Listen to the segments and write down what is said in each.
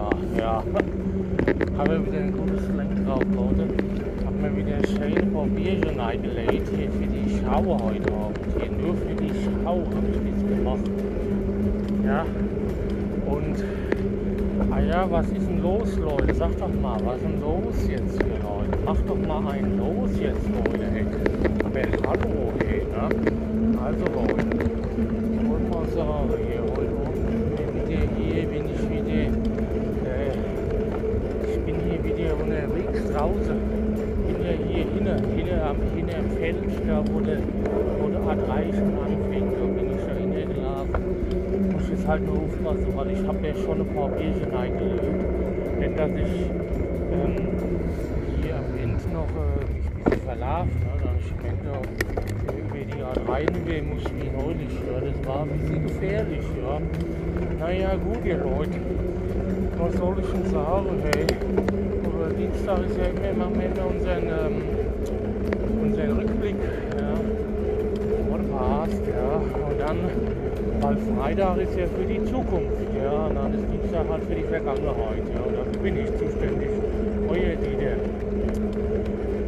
Dieter. Ja, habe wieder ein gutes Lenkrad, Leute. Hab mir wieder ein schönes Probierchen eingelegt hier für die Schau heute Abend. Hier nur für die Schau habe ich das gemacht. Ja, und ah ja, was ist denn los, Leute? Sag doch mal, was ist denn los jetzt hier, Leute? Mach doch mal einen los jetzt, Leute. Ey. Aber hallo, ey, ne? Also, Leute, ich wollte mal sagen, hier, heute Abend wieder hier bin ich wieder, äh, ich bin hier wieder Bin ja hier hinten am, hinten am Feld, da wo der, wo der A3 schon anfängt, da bin ich ja hintergelaufen. Muss jetzt halt nur aufpassen, weil ich habe ja schon ein paar Bierchen eingelegt. Nicht, dass ich ähm, hier am Ende noch äh, ein bisschen verlaufe, ne? dass ich Ende über die A3 gehen muss wie neulich. Ja? Das war ein bisschen gefährlich. Ja? Naja, gut, ihr Leute. Was soll ich denn sagen? Hey? Dienstag ist ja immer am Ende unseren, ähm, unseren Rückblick. Ja? Podcast, ja. Und dann, weil Freitag ist ja für die Zukunft, ja. Und dann ist Dienstag halt für die Vergangenheit, ja. Und dafür bin ich zuständig. Euer Dieter.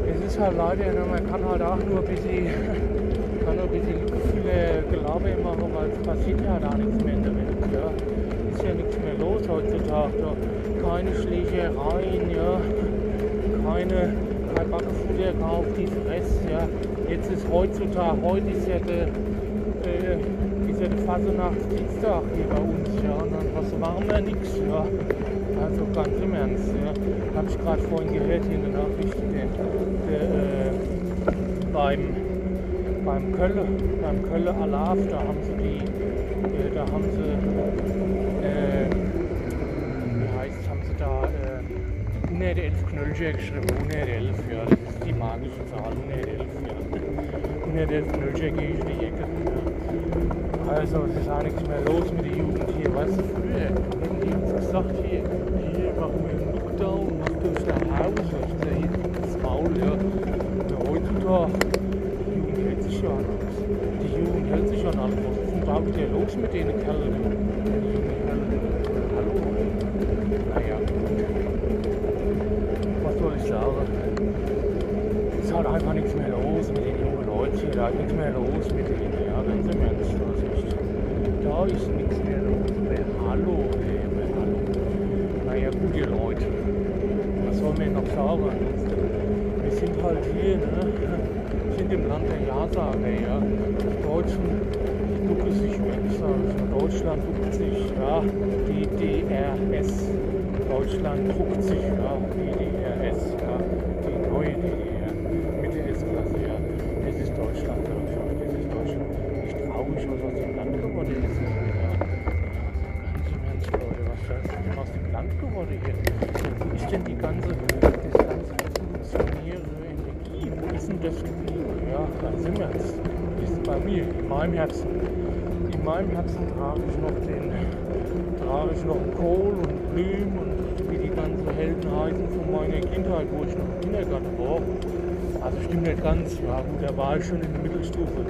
Es ist halt leider, ne, man kann halt auch nur ein bisschen, kann nur ein bisschen viele Glaube machen, weil es passiert ja da nichts mehr in der Welt, ja. Ist ja nichts mehr los heutzutage, ja. Keine Schlägereien, ja. Keine, kein Backefutter auf die Fresse, ja. Jetzt ist heutzutage, heute ist ja der, äh, ist ja der Fasernachtsdienstag hier bei uns, ja. Und dann was machen wir nichts, ja. Also ganz im Ernst, ja. Habe ich gerade vorhin gehört hier in der Nachricht, der, der, äh, beim, beim Kölle, beim Kölle Alaf, da haben sie die, äh, da haben sie, äh, sie da, äh, 111 Knöllchen geschrieben, 111, ja, das ist die magische Zahl, 111, ja. 111 Knöllchen gehe ich in die Ecke. Ja. Also, es ist auch nichts mehr los mit der Jugend hier, weißt du, früher haben die uns gesagt, hier, hier machen wir einen Lockdown, macht euch nach Hause, ich sag, hier, das Maul, ja. ja heutzutage, die Jugend hält sich ja an alles. Die Jugend hält sich an alles. Was ist denn da wieder los mit denen Kerlen? Die jungen Kerlen. Hallo? Naja, was soll ich sagen? Es ist halt einfach nichts mehr los mit den jungen Ist nichts mehr los mit denen. Ja, ganz im Ernst. Das echt, da ist nichts mehr los. Mehr Hallo, ey, mehr Hallo. Naja, gut, ihr Leute. Was soll man noch sagen? Wir sind halt hier, ne? Wir sind im Land der Ja-Sager, ja. Die Deutschen, ducken sich sag ich. mal. Deutschland duckt sich, ja. Die DRS. Deutschland druckt sich, ja. Die DRS, ja. Hier? Wo ist denn die ganze, revolutionäre Energie? Wo ist denn das geblieben? Ja, ganz im Ernst. Ist bei mir, in meinem Herzen. In meinem Herzen trage ich noch den, trage ich noch Kohl und Blüm und wie die ganzen Helden heißen von meiner Kindheit, wo ich noch Kindergarten war. Also stimmt nicht ganz, ja gut, da war ich schon in der Mittelstufe.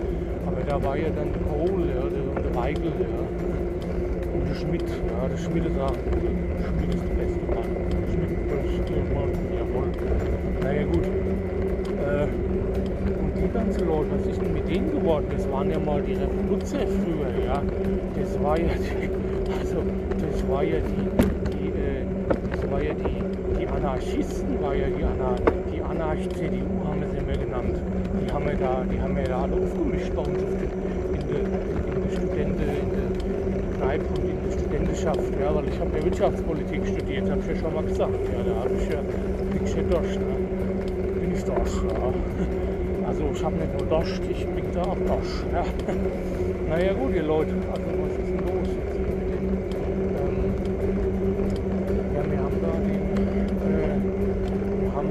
Aber da war ja dann Kohl, ja, der, und der Weigel, ja. Und der Schmidt, ja, der Schmidt sagt, der Schmidt ist der beste Mann. Der Schmidt ist der beste Mann, jawohl. Naja gut. Äh, und Leute, was ist denn mit denen geworden? Das waren ja mal die Revoluzer früher, ja. Das war ja die, also das war ja die, die, äh, das war ja die, die Anarchisten, war ja die, Ana, die Anarch-CDU haben sie immer genannt. Die haben wir da, die haben wir da alle aufgemischt bei uns in der in der Studente, in der, in der Kneipe und in der Studentenschaft, ja, weil ich habe ja Wirtschaftspolitik studiert, habe ich ja schon mal gesagt, ja, da habe ich ja, bin ich ja durch, ne? bin ich durch, ja. Also ich habe nicht Dost, ich bin da auch Dost. Ja. Naja gut, ihr Leute, also was ist denn los? Ähm, ja, wir haben da den, äh, wir haben,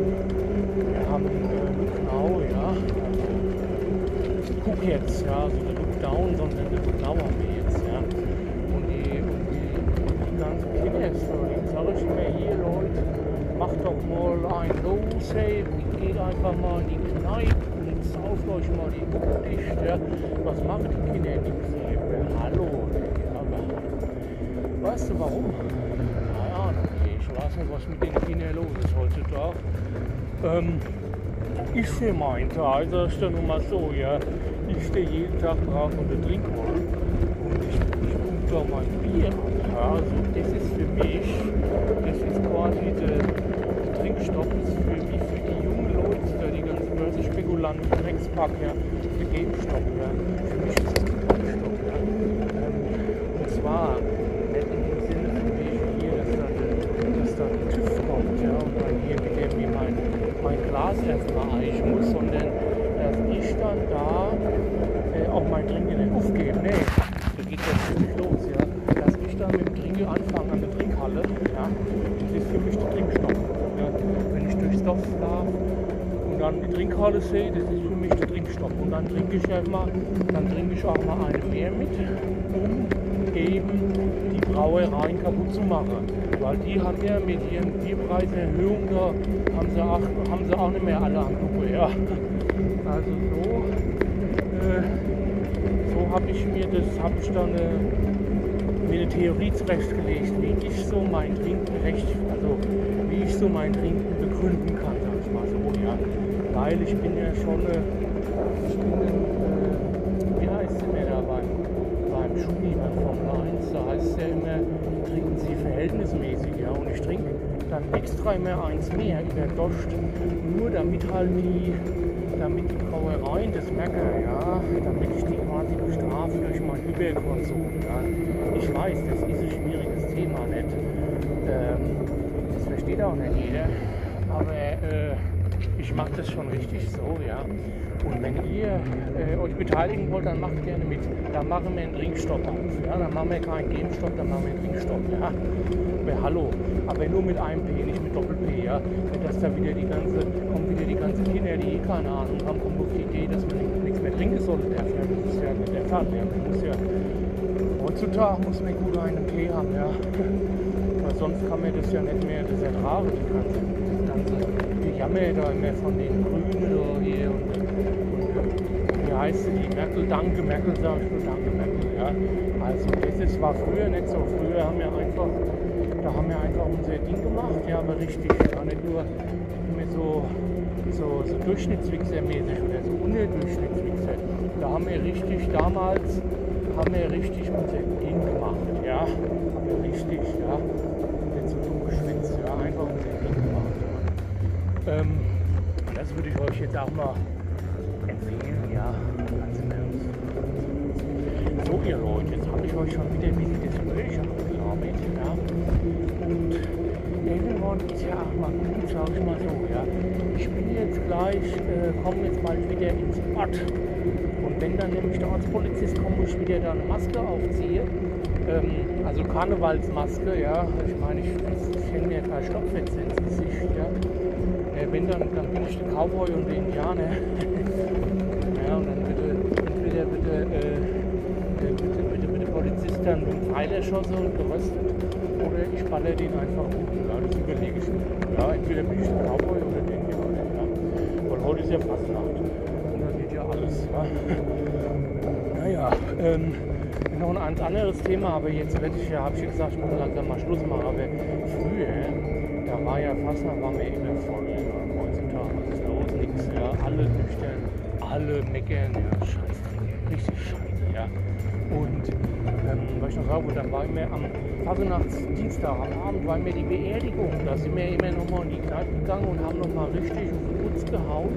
wir haben äh, Lucknau, ja. Also, guck jetzt, ja, also der Lookdown, sondern der Lucknau haben wir jetzt, ja. Und die, und die, die ganzen Kinder, so, die sag ich mir hier, Leute, macht doch mal ein los, hey, geht einfach mal in die Kneipe und sauft euch mal die Mucke dicht, ja. Was machen die Kinder nicht? Hallo, ey, aber weißt du warum? Keine Ahnung, ich weiß nicht, was mit den Kindern los ist heutzutage. Ähm, ich für meinen Teil, sag ich dann nur mal so, ja, ich stehe jeden Tag drauf und trinke mal. Und ich, ich gucke da mein Bier an. Ja, also das ist für mich, das ist quasi der, der Trinkstoff ist für mich, für die jungen Leute, da die ganzen Börsenspekulanten, Dreckspack, ja, der GameStop, ja. Für mich ist das der Trinkstoff, ja. Ähm, und zwar nicht in dem Sinne von wegen hier, dass da, dass da ein TÜV kommt, ja, und dann hier mit dem wie mein, mein Glas erstmal eichen muss, sondern dass ich dann da äh, auch mein Trinken nicht aufgebe. Nee, da geht das ziemlich los, ja. Dass ich da mit dem Trinken anfange an der Trinkhalle, ja, das ist für mich der Trinkstoff. Ja. Wenn ich durchs Dorf laufe dann die Trinkhalle sehe, das ist für mich der Trinkstoff. Und dann trinke ich ja immer, dann trinke ich auch mal eine mehr mit, um eben die Brauereien kaputt zu machen. Weil die haben ja mit ihren Bierpreiserhöhungen, da haben sie auch, haben sie auch nicht mehr alle am ja. Also so, äh, so habe ich mir das, habe ich dann äh, mir eine Theorie zurechtgelegt, wie ich so mein Trinken recht, also wie ich so mein Trinken begründen kann, sag ich mal so, ja. Weil ich bin ja schon, ich bin, äh, wie heißt es mir da beim, beim Schumi, beim Formel 1, da heißt es ja immer, trinken Sie verhältnismäßig, ja. Und ich trinke dann extra immer eins mehr über Dost, nur damit halt die damit die Brauereien das merken, ja, damit ich die quasi bestrafe durch meinen Überkonsum. Ja. Ich weiß, das ist ein schwieriges Thema nicht. Ähm, das versteht auch nicht jeder. Aber äh, ich mache das schon richtig so, ja. Und wenn ihr äh, euch beteiligen wollt, dann macht gerne mit. Dann machen wir einen Trinkstopp auf. Ja? Dann machen wir keinen Gamestopp, dann machen wir einen Trinkstopp. Ja? Aber hallo, aber nur mit einem P, nicht mit Doppel-P. Ja? Nicht, dass da wieder die ganze, kommen wieder die ganzen Kinder, die eh keine Ahnung haben, kommen auf die Idee, dass man nichts mehr trinken soll. Das ist ja nicht der Fall. Ja? Man muss ja, heutzutage muss man gut einen P haben. Ja? Weil sonst kann man das ja nicht mehr das ertragen, die ganze, das ganze Jammer da immer von den Grünen oder hier und, und wie heißt die Merkel, danke Merkel, sag ich nur danke Merkel, ja. Also das ist, war früher nicht so. Früher haben wir einfach, da haben wir einfach unser Ding gemacht, ja, aber richtig, ja, nicht nur immer so, so, so Durchschnittswichser-mäßig oder so Unterdurchschnittswichser. Da haben wir richtig, damals haben wir richtig unser Ding gemacht, ja. Haben wir richtig, ja, Ähm, das würde ich euch jetzt auch mal empfehlen, ja. Ganz im Ernst. So, ihr Leute, jetzt habe ich euch schon wieder ein bisschen das Gespräch abgeklammert, ja. Und irgendwann ist ja auch mal gut, sag ich mal so, ja. Ich bin jetzt gleich, äh, komme jetzt mal wieder ins Bad. Und wenn dann nämlich der Ortspolizist kommt, muss ich wieder da eine Maske aufziehe. Ähm, also Karnevalsmaske, ja. Ich meine, ich, ich mir drei Stopfwitze ins Gesicht, ja äh, wenn dann, dann bin ich der Cowboy und der Indianer. ja, und dann bitte, entweder bitte, äh, bitte, bitte, bitte Polizist dann mit Pfeil erschossen und geröstet oder ich baller den einfach um. Ja, das überlege ich mir. Ja, entweder bin ich der Cowboy oder der Indianer. Ja. Weil heute ist ja Fastnacht. Und dann geht ja alles. Ja. naja, ähm, noch ein anderes Thema, aber jetzt werde ich ja, habe ich gesagt, ich muss langsam mal Schluss machen. Aber früher, da war ja Fastnacht, war mir immer voll. Ja. Heutzutage ist los, nichts, ja. Alle nüchtern, alle meckern, ja, scheiß richtig scheiße, ja. Und ähm, was ich noch sagen wollte, dann war ich mir am Fasernachtsdienstag, am Abend war mir die Beerdigung. Da sind wir immer nochmal in die Kneipe gegangen und haben nochmal richtig auf den Putz gehauen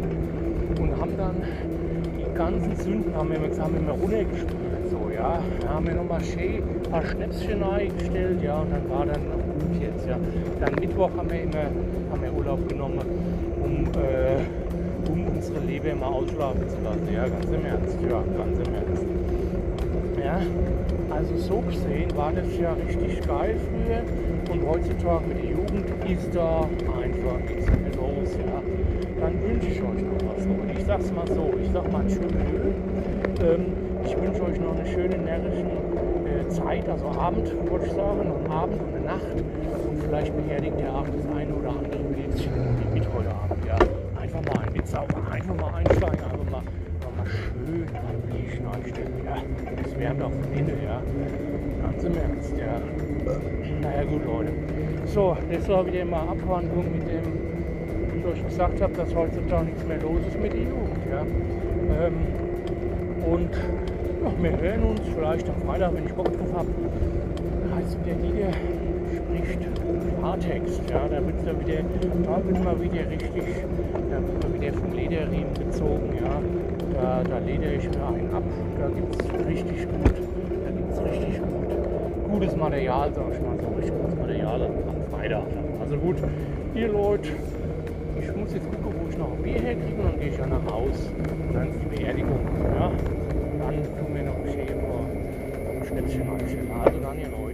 und haben dann die ganzen Sünden, haben wir haben immer runtergespült, so, ja. Da haben wir nochmal schön ein paar Schnäpschen eingestellt, ja, und dann war dann gut jetzt, ja. Dann Mittwoch haben wir immer haben wir Urlaub genommen, um, äh, um unsere Leber mal ausschlafen zu lassen. Ja, ganz im Ernst, ja, ganz im Ernst. Ja, also so gesehen war das ja richtig geil früher und heutzutage mit der Jugend ist da einfach nichts mehr los. Ja. Dann wünsche ich euch noch was. Und ich sag's mal so, ich sag mal ein schönes ähm, Ich wünsche euch noch eine schöne närrische äh, Zeit, also Abend, wollte ich sagen, noch Abend und eine Nacht. Vielleicht beerdigt ihr auch das eine oder andere Bildchen mit heute Abend. Ja. Einfach mal ein Witz auf, einfach mal einsteigen, einfach mal, einfach mal schön am Bierchen einstellen. Ja. Das wärmt auch von innen, ja. Ganz im Ernst, ja. Naja gut, Leute. So, das war wieder mal Abwandlung mit dem, wie ich gesagt habe, dass heutzutage nichts mehr los ist mit der Jugend. Ja. Ähm, und ja, wir hören uns vielleicht am Freitag, wenn ich Bock drauf habe. Heißt der Lieder spricht Klartext. Ja, da wieder, da wird mal wieder richtig, da wird mal wieder vom Lederriemen gezogen. Ja. Da, da leder ich mir einen ab. Da gibt es richtig gut, da gibt es richtig gut, gutes Material, sag ich mal so, richtig gutes Material am Freitag. Also gut, ihr Leute, ich muss jetzt gucken, wo ich noch ein Bier herkriege und dann gehe ich ja nach Haus. Und dann ist die Beerdigung. Ja. Dann tun wir noch ein Schnäppchen anstellen. Also dann ihr noch.